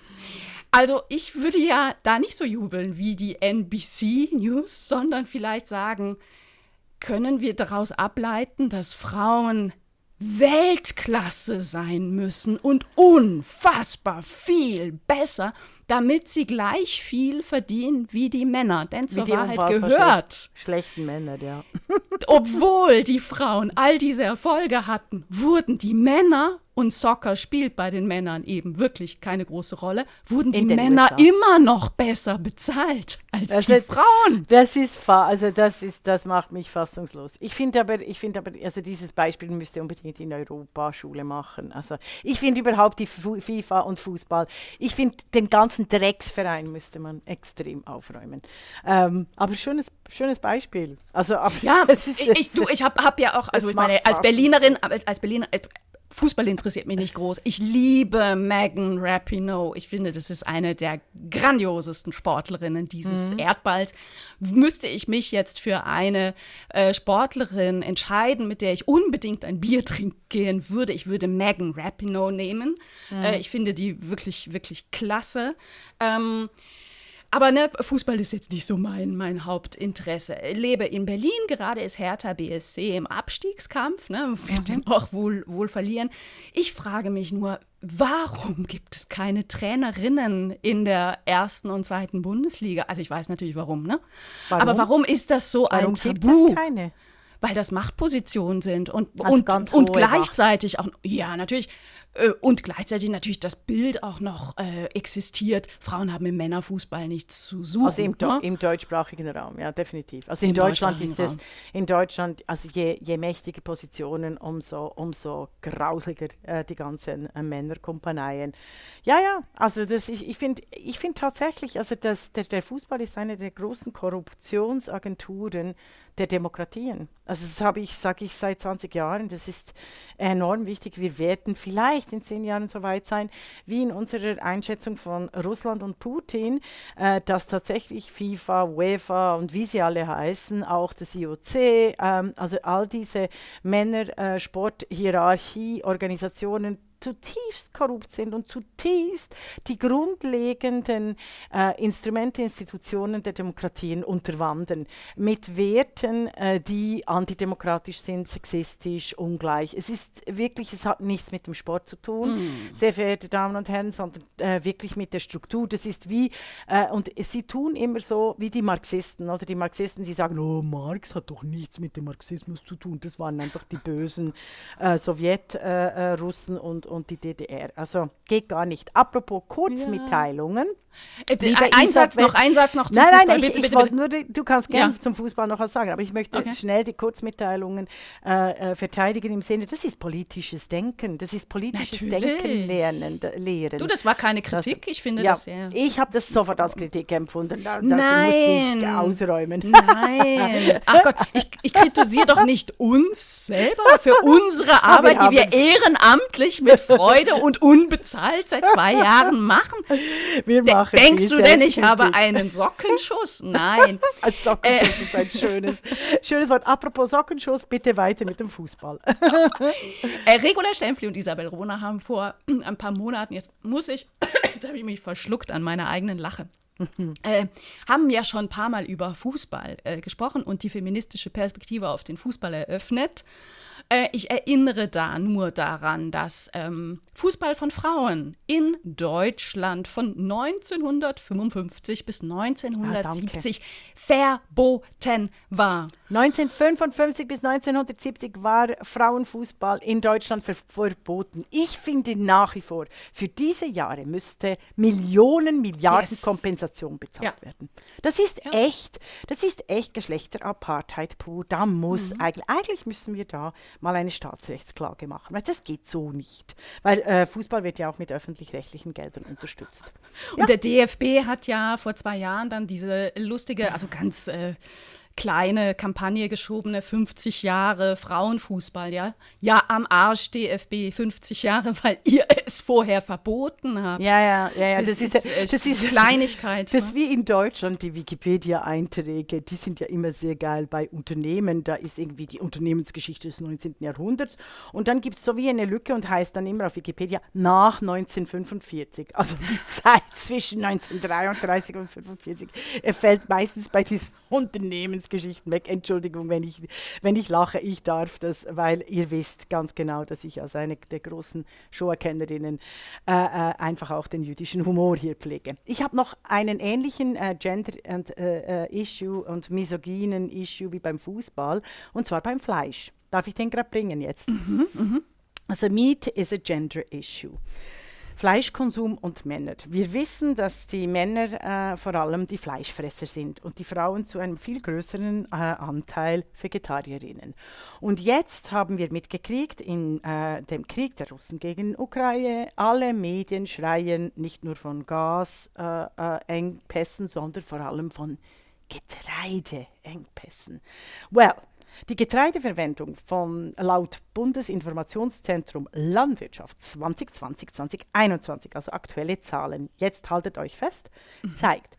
Also ich würde ja da nicht so jubeln wie die NBC News, sondern vielleicht sagen, können wir daraus ableiten, dass Frauen Weltklasse sein müssen und unfassbar viel besser, damit sie gleich viel verdienen wie die Männer. Denn zur Wahrheit gehört. Schlecht, schlechten Männer, ja. obwohl die Frauen all diese Erfolge hatten, wurden die Männer und Soccer spielt bei den Männern eben wirklich keine große Rolle, wurden die Männer USA. immer noch besser bezahlt als das die ist, Frauen. Das ist also das ist das macht mich fassungslos. Ich finde aber ich finde aber also dieses Beispiel müsste unbedingt in Europa Schule machen. Also ich finde überhaupt die FIFA und Fußball, ich finde den ganzen Drecksverein müsste man extrem aufräumen. Ähm, aber schönes schönes Beispiel. Also ja, ist, ich, du, ich habe hab ja auch also ich meine als Berlinerin als, als Berliner Fußball interessiert mich nicht groß. Ich liebe Megan Rapinoe. Ich finde, das ist eine der grandiosesten Sportlerinnen dieses mhm. Erdballs. Müsste ich mich jetzt für eine äh, Sportlerin entscheiden, mit der ich unbedingt ein Bier trinken gehen würde, ich würde Megan Rapinoe nehmen. Mhm. Äh, ich finde die wirklich, wirklich klasse. Ähm, aber ne, Fußball ist jetzt nicht so mein, mein Hauptinteresse. Ich lebe in Berlin, gerade ist Hertha BSC im Abstiegskampf, ne, wird mhm. den auch wohl, wohl verlieren. Ich frage mich nur, warum gibt es keine Trainerinnen in der ersten und zweiten Bundesliga? Also ich weiß natürlich warum, ne? Warum? Aber warum ist das so warum ein Tabu? Gibt es keine? Weil das Machtpositionen sind und, also und, und gleichzeitig Macht. auch, ja, natürlich, und gleichzeitig natürlich das Bild auch noch äh, existiert, Frauen haben im Männerfußball nichts zu suchen. Also im, ne? im deutschsprachige Raum, ja, definitiv. Also in Im Deutschland ist es, in Deutschland, also je, je mächtige Positionen, umso, umso grausliger äh, die ganzen äh, Männerkompaneien. Ja, ja, also das, ich, ich finde ich find tatsächlich, also das, der, der Fußball ist eine der großen Korruptionsagenturen der Demokratien. Also das habe ich, sage ich seit 20 Jahren, das ist enorm wichtig. Wir werden vielleicht in zehn Jahren so weit sein, wie in unserer Einschätzung von Russland und Putin, äh, dass tatsächlich FIFA, UEFA und wie sie alle heißen, auch das IOC, ähm, also all diese Männersporthierarchie-Organisationen zutiefst korrupt sind und zutiefst die grundlegenden äh, Instrumente, Institutionen der Demokratien unterwandern. Mit Werten, äh, die antidemokratisch sind, sexistisch, ungleich. Es ist wirklich, es hat nichts mit dem Sport zu tun, mm. sehr verehrte Damen und Herren, sondern äh, wirklich mit der Struktur. Das ist wie, äh, und sie tun immer so wie die Marxisten, oder die Marxisten, sie sagen, oh, Marx hat doch nichts mit dem Marxismus zu tun. Das waren einfach die bösen äh, Sowjetrussen und, und die DDR. Also geht gar nicht. Apropos Kurzmitteilungen. Ja. Äh, ein Satz noch, ein Satz noch zum nein, Fußball. Nein, bitte, ich, bitte, bitte. Nur, du kannst gerne ja. zum Fußball noch was sagen, aber ich möchte okay. schnell die Kurzmitteilungen äh, äh, verteidigen im Sinne, das ist politisches Denken, das ist politisches Natürlich. Denken lernen, lehren. Du, das war keine Kritik, das, ich finde ja, das sehr... Ich habe das sofort als Kritik empfunden, das nein. musste ich ausräumen. Nein, ach Gott, ich, ich kritisiere doch nicht uns selber für unsere Arbeit, wir die wir ehrenamtlich mit Freude und unbezahlt seit zwei Jahren machen. Wir machen Sache. Denkst du denn, ich habe einen Sockenschuss? Nein. ein Sockenschuss ist ein schönes, schönes Wort. Apropos Sockenschuss, bitte weiter mit dem Fußball. äh, Regula Stempfli und Isabel Rohner haben vor ein paar Monaten, jetzt muss ich, jetzt habe ich mich verschluckt an meiner eigenen Lache. äh, haben ja schon ein paar Mal über Fußball äh, gesprochen und die feministische Perspektive auf den Fußball eröffnet. Äh, ich erinnere da nur daran, dass ähm, Fußball von Frauen in Deutschland von 1955 bis 1970 ah, verboten war. 1955 bis 1970 war Frauenfußball in Deutschland ver verboten. Ich finde nach wie vor, für diese Jahre müsste Millionen, Milliarden yes. Kompensation bezahlt ja. werden. Das ist ja. echt, das ist echt Geschlechterapartheit pur. Da muss mhm. eigentlich, eigentlich müssen wir da mal eine Staatsrechtsklage machen, weil das geht so nicht. Weil äh, Fußball wird ja auch mit öffentlich-rechtlichen Geldern unterstützt. Und ja. der DFB hat ja vor zwei Jahren dann diese lustige, also ganz äh, kleine Kampagne geschobene 50 Jahre Frauenfußball, ja. Ja, am Arsch DFB 50 Jahre, weil ihr es vorher verboten habt. Ja, ja, ja, ja. Das, das ist, ist, das ist Kleinigkeit. Das ist ne? wie in Deutschland die Wikipedia-Einträge, die sind ja immer sehr geil bei Unternehmen. Da ist irgendwie die Unternehmensgeschichte des 19. Jahrhunderts. Und dann gibt es so wie eine Lücke und heißt dann immer auf Wikipedia nach 1945. Also die Zeit zwischen 1933 und 1945 fällt meistens bei diesen Unternehmensgeschichten weg. Entschuldigung, wenn ich, wenn ich lache, ich darf das, weil ihr wisst ganz genau, dass ich als eine der großen Show-Erkennerinnen äh, äh, einfach auch den jüdischen Humor hier pflege. Ich habe noch einen ähnlichen äh, Gender-Issue und, äh, äh, und misogynen Issue wie beim Fußball, und zwar beim Fleisch. Darf ich den gerade bringen jetzt? Mhm, mh. Also Meat is a gender issue. Fleischkonsum und Männer. Wir wissen, dass die Männer äh, vor allem die Fleischfresser sind und die Frauen zu einem viel größeren äh, Anteil Vegetarierinnen. Und jetzt haben wir mitgekriegt, in äh, dem Krieg der Russen gegen Ukraine, alle Medien schreien nicht nur von Gasengpässen, sondern vor allem von Getreideengpässen. Well, die Getreideverwendung von laut Bundesinformationszentrum Landwirtschaft 2020-2021, also aktuelle Zahlen, jetzt haltet euch fest, mhm. zeigt,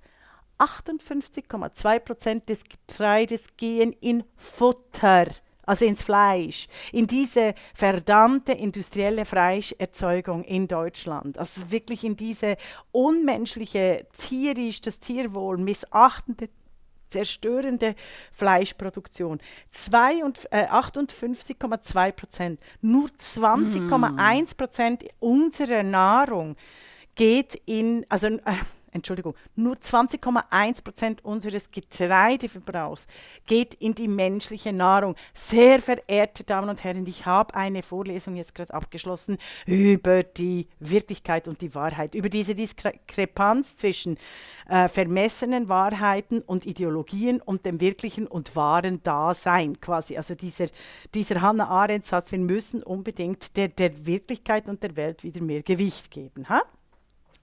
58,2 Prozent des Getreides gehen in Futter, also ins Fleisch, in diese verdammte industrielle Fleischerzeugung in Deutschland. Also wirklich in diese unmenschliche, tierisch, das Tierwohl missachtende zerstörende Fleischproduktion. äh, 58,2 Prozent. Nur 20,1 Prozent unserer Nahrung geht in, also äh, Entschuldigung, nur 20,1 Prozent unseres Getreideverbrauchs geht in die menschliche Nahrung. Sehr verehrte Damen und Herren, ich habe eine Vorlesung jetzt gerade abgeschlossen über die Wirklichkeit und die Wahrheit, über diese Diskrepanz zwischen äh, vermessenen Wahrheiten und Ideologien und dem wirklichen und wahren Dasein quasi. Also dieser, dieser Hannah Arendt-Satz, wir müssen unbedingt der, der Wirklichkeit und der Welt wieder mehr Gewicht geben. Ha?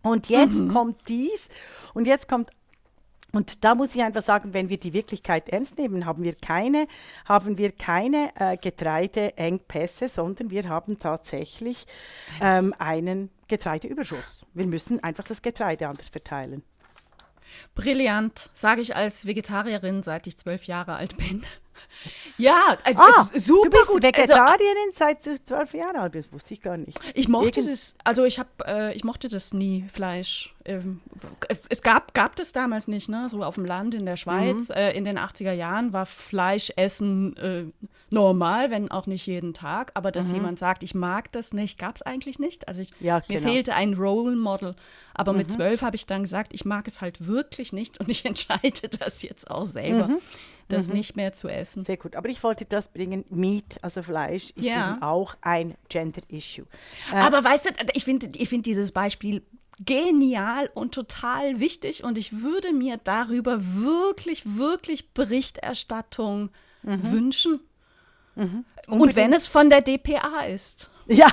Und jetzt mhm. kommt dies und jetzt kommt und da muss ich einfach sagen, wenn wir die Wirklichkeit ernst nehmen, haben wir keine, haben wir keine äh, Getreideengpässe, sondern wir haben tatsächlich ähm, einen Getreideüberschuss. Wir müssen einfach das Getreide anders verteilen. Brillant, sage ich als Vegetarierin, seit ich zwölf Jahre alt bin. Ja, also ah, super du bist gut. Vegetarierin also, seit du zwölf Jahre alt bist, wusste ich gar nicht. Ich mochte Irgend das, also ich habe, äh, ich mochte das nie, Fleisch. Ähm, es gab, gab das damals nicht, ne? So auf dem Land in der Schweiz. Mhm. Äh, in den 80er Jahren war Fleischessen äh, normal, wenn auch nicht jeden Tag. Aber dass mhm. jemand sagt, ich mag das nicht, gab es eigentlich nicht. Also ich, ja, mir genau. fehlte ein Role Model. Aber mhm. mit zwölf habe ich dann gesagt, ich mag es halt wirklich nicht und ich entscheide das jetzt auch selber. Das mhm. nicht mehr zu essen. Sehr gut. Aber ich wollte das bringen, Meat, also Fleisch, ist ja. eben auch ein Gender-Issue. Äh, Aber weißt du, ich finde ich find dieses Beispiel genial und total wichtig und ich würde mir darüber wirklich, wirklich Berichterstattung mhm. wünschen. Mhm. Und wenn es von der DPA ist. Ja,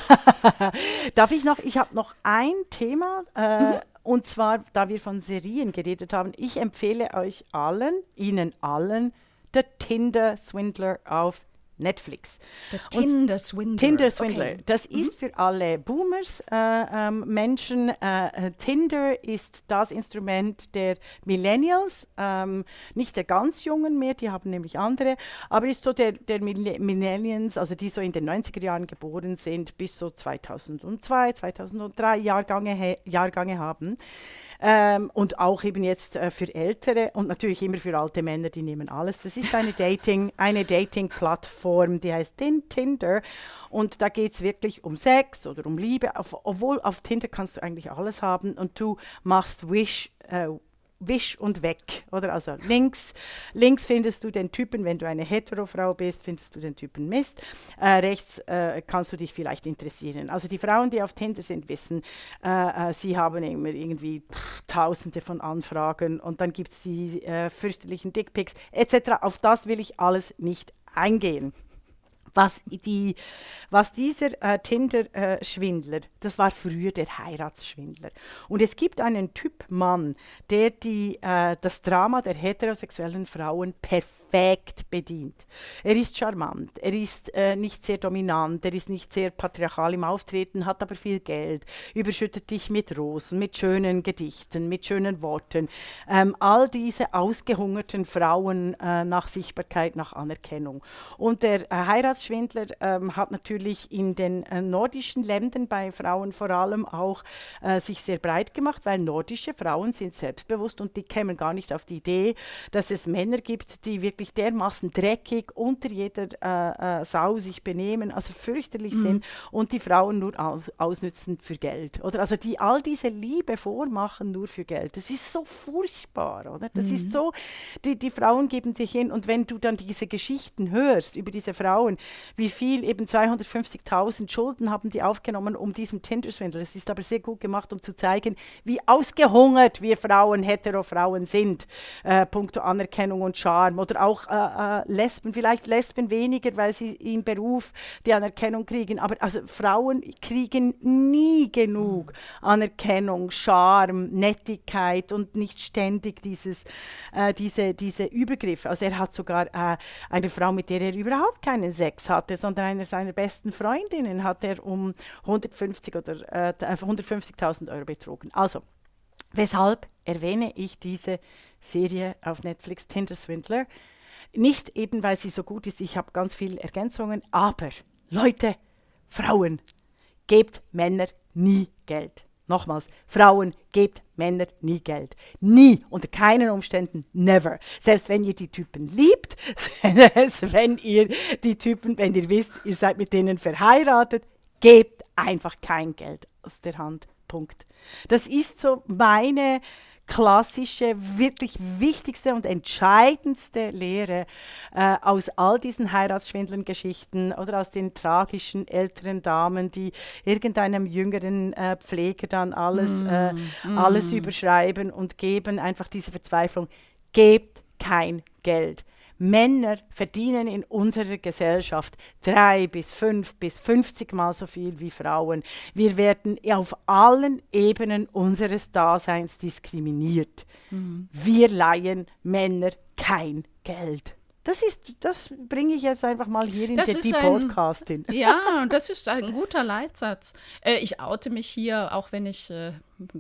darf ich noch, ich habe noch ein Thema, äh, mhm. Und zwar, da wir von Serien geredet haben, ich empfehle euch allen, Ihnen allen, der Tinder-Swindler auf Netflix. Der Tinder-Swindler. Tinder-Swindler. Okay. Das mhm. ist für alle Boomers äh, ähm, Menschen. Äh, äh, Tinder ist das Instrument der Millennials, ähm, nicht der ganz Jungen mehr, die haben nämlich andere, aber ist so der, der Millennials, also die so in den 90er Jahren geboren sind, bis so 2002, 2003 Jahrgänge, Jahrgänge haben. Ähm, und auch eben jetzt äh, für Ältere und natürlich immer für alte Männer, die nehmen alles. Das ist eine Dating, eine Dating-Plattform, die heißt Tinder. Und da geht es wirklich um Sex oder um Liebe. Auf, obwohl auf Tinder kannst du eigentlich alles haben und du machst Wish, äh, wisch und weg, oder? Also links, links findest du den Typen, wenn du eine Heterofrau bist, findest du den Typen Mist. Äh, rechts äh, kannst du dich vielleicht interessieren. Also die Frauen, die auf Tinder sind, wissen, äh, äh sie haben immer irgendwie pff, Tausende von Anfragen und dann gibt es die äh, fürchterlichen Dickpics etc. Auf das will ich alles nicht eingehen. Was, die, was dieser äh, Tinder-Schwindler, äh, das war früher der Heiratsschwindler. Und es gibt einen Typ Mann, der die, äh, das Drama der heterosexuellen Frauen perfekt bedient. Er ist charmant, er ist äh, nicht sehr dominant, er ist nicht sehr patriarchal im Auftreten, hat aber viel Geld, überschüttet dich mit Rosen, mit schönen Gedichten, mit schönen Worten. Ähm, all diese ausgehungerten Frauen äh, nach Sichtbarkeit, nach Anerkennung. Und der äh, Heiratsschwindler Schwindler ähm, hat natürlich in den äh, nordischen Ländern bei Frauen vor allem auch äh, sich sehr breit gemacht, weil nordische Frauen sind selbstbewusst und die kämen gar nicht auf die Idee, dass es Männer gibt, die wirklich dermaßen dreckig unter jeder äh, äh Sau sich benehmen, also fürchterlich mhm. sind und die Frauen nur aus, ausnützen für Geld. Oder also die all diese Liebe vormachen nur für Geld. Das ist so furchtbar, oder? Das mhm. ist so, die, die Frauen geben sich hin und wenn du dann diese Geschichten hörst über diese Frauen, wie viel, eben 250.000 Schulden haben die aufgenommen um diesen Tinder-Swindel. Es ist aber sehr gut gemacht, um zu zeigen, wie ausgehungert wir Frauen, hetero-Frauen sind, äh, puncto Anerkennung und Charme. Oder auch äh, äh, Lesben, vielleicht Lesben weniger, weil sie im Beruf die Anerkennung kriegen. Aber also Frauen kriegen nie genug Anerkennung, Charme, Nettigkeit und nicht ständig dieses, äh, diese, diese Übergriffe. Also er hat sogar äh, eine Frau, mit der er überhaupt keinen Sex hatte, sondern eine seiner besten Freundinnen hat er um 150 oder äh, 150.000 Euro betrogen. Also, weshalb erwähne ich diese Serie auf Netflix, Tinder Swindler? Nicht eben, weil sie so gut ist, ich habe ganz viele Ergänzungen, aber Leute, Frauen, gebt Männer nie Geld. Nochmals, Frauen, gebt Männer nie Geld. Nie, unter keinen Umständen, never. Selbst wenn ihr die Typen liebt, wenn ihr die Typen, wenn ihr wisst, ihr seid mit denen verheiratet, gebt einfach kein Geld aus der Hand. Punkt. Das ist so meine klassische, wirklich wichtigste und entscheidendste Lehre äh, aus all diesen Heiratsschwindeln-Geschichten oder aus den tragischen älteren Damen, die irgendeinem jüngeren äh, Pfleger dann alles, mm, äh, mm. alles überschreiben und geben einfach diese Verzweiflung. Gebt kein Geld. Männer verdienen in unserer Gesellschaft drei bis fünf bis 50 Mal so viel wie Frauen. Wir werden auf allen Ebenen unseres Daseins diskriminiert. Mhm. Wir leihen Männer kein Geld. Das ist, das bringe ich jetzt einfach mal hier in das die, die Podcastin. Ja, das ist ein guter Leitsatz. Äh, ich oute mich hier, auch wenn ich äh,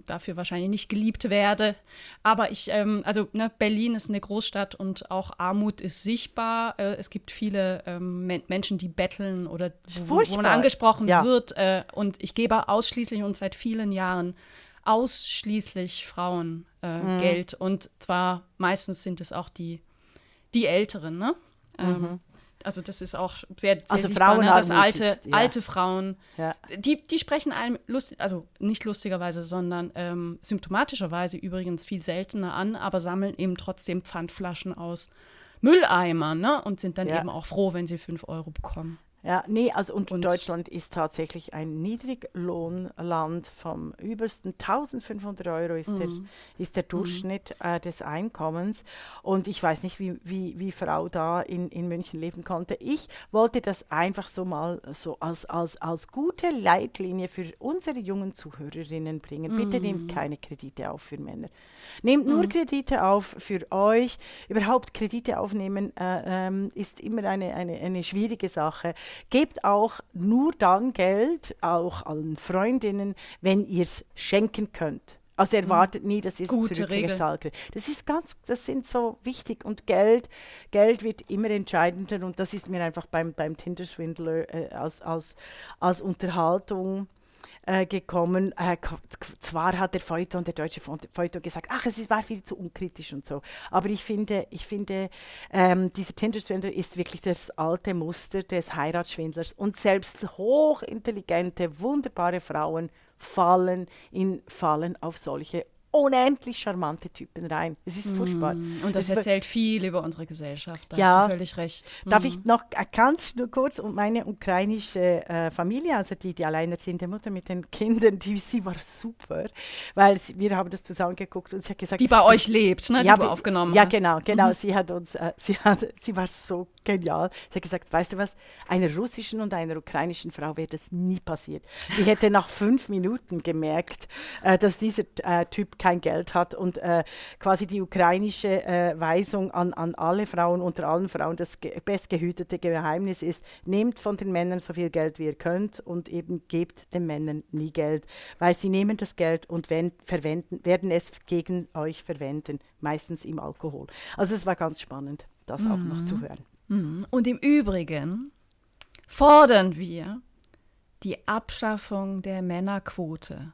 dafür wahrscheinlich nicht geliebt werde. Aber ich, ähm, also ne, Berlin ist eine Großstadt und auch Armut ist sichtbar. Äh, es gibt viele ähm, Men Menschen, die betteln oder wo, wo man angesprochen ja. wird. Äh, und ich gebe ausschließlich und seit vielen Jahren ausschließlich Frauen äh, mhm. Geld. Und zwar meistens sind es auch die die Älteren, ne? Ähm, mhm. also das ist auch sehr, sehr also sichtbar, Frauen ne? das alte, ist, ja. alte Frauen, ja. die, die sprechen einem, lustig, also nicht lustigerweise, sondern ähm, symptomatischerweise übrigens viel seltener an, aber sammeln eben trotzdem Pfandflaschen aus Mülleimern ne? und sind dann ja. eben auch froh, wenn sie fünf Euro bekommen. Ja, nee, also und, und, Deutschland ist tatsächlich ein Niedriglohnland vom übersten 1500 Euro ist, mm. der, mhm. ist der mhm. Durchschnitt mm. äh, des Einkommens. Und ich weiß nicht, wie, wie, wie Frau da in, in München leben konnte. Ich wollte das einfach so mal so als, als, als gute Leitlinie für unsere jungen Zuhörerinnen bringen. Bitte mm. nehmt keine Kredite auf für Männer. Nehmt nur Kredite auf für euch. Überhaupt Kredite aufnehmen äh, ähm, ist immer eine, eine, eine schwierige Sache. Gebt auch nur dann Geld, auch allen Freundinnen, wenn ihr es schenken könnt. Also mhm. erwartet nie, dass ihr es zurückgezahlt kriegt. Das ist ganz, das sind so wichtig und Geld, Geld wird immer entscheidender und das ist mir einfach beim, beim Tinder-Swindler äh, als, als, als Unterhaltung äh, gekommen. Äh, zwar hat der Feuilleton, der deutsche Feuilleton gesagt, ach, es war viel zu unkritisch und so. Aber ich finde, ich finde ähm, dieser Tinder-Swindler ist wirklich das alte Muster des Heiratsschwindlers. Und selbst hochintelligente, wunderbare Frauen fallen, in, fallen auf solche unendlich charmante Typen rein. Es ist furchtbar. Mm, und das es erzählt viel über unsere Gesellschaft. Da ja, hast du völlig recht. Darf mm. ich noch ganz nur kurz um meine ukrainische äh, Familie, also die, die alleinerziehende Mutter mit den Kindern, die, sie war super, weil sie, wir haben das zusammen geguckt und sie hat gesagt... Die bei euch lebt, ne, ja, die du aufgenommen ja, hast. Ja, genau, genau. Mhm. Sie hat uns, äh, sie, hat, sie war so genial. Sie hat gesagt, weißt du was, einer russischen und einer ukrainischen Frau wäre das nie passiert. Die hätte nach fünf Minuten gemerkt, äh, dass dieser äh, Typ kein Geld hat und äh, quasi die ukrainische äh, Weisung an, an alle Frauen, unter allen Frauen, das ge bestgehütete Geheimnis ist, nehmt von den Männern so viel Geld, wie ihr könnt und eben gebt den Männern nie Geld, weil sie nehmen das Geld und wenn, verwenden, werden es gegen euch verwenden, meistens im Alkohol. Also es war ganz spannend, das mhm. auch noch zu mhm. hören. Mhm. Und im Übrigen fordern wir die Abschaffung der Männerquote.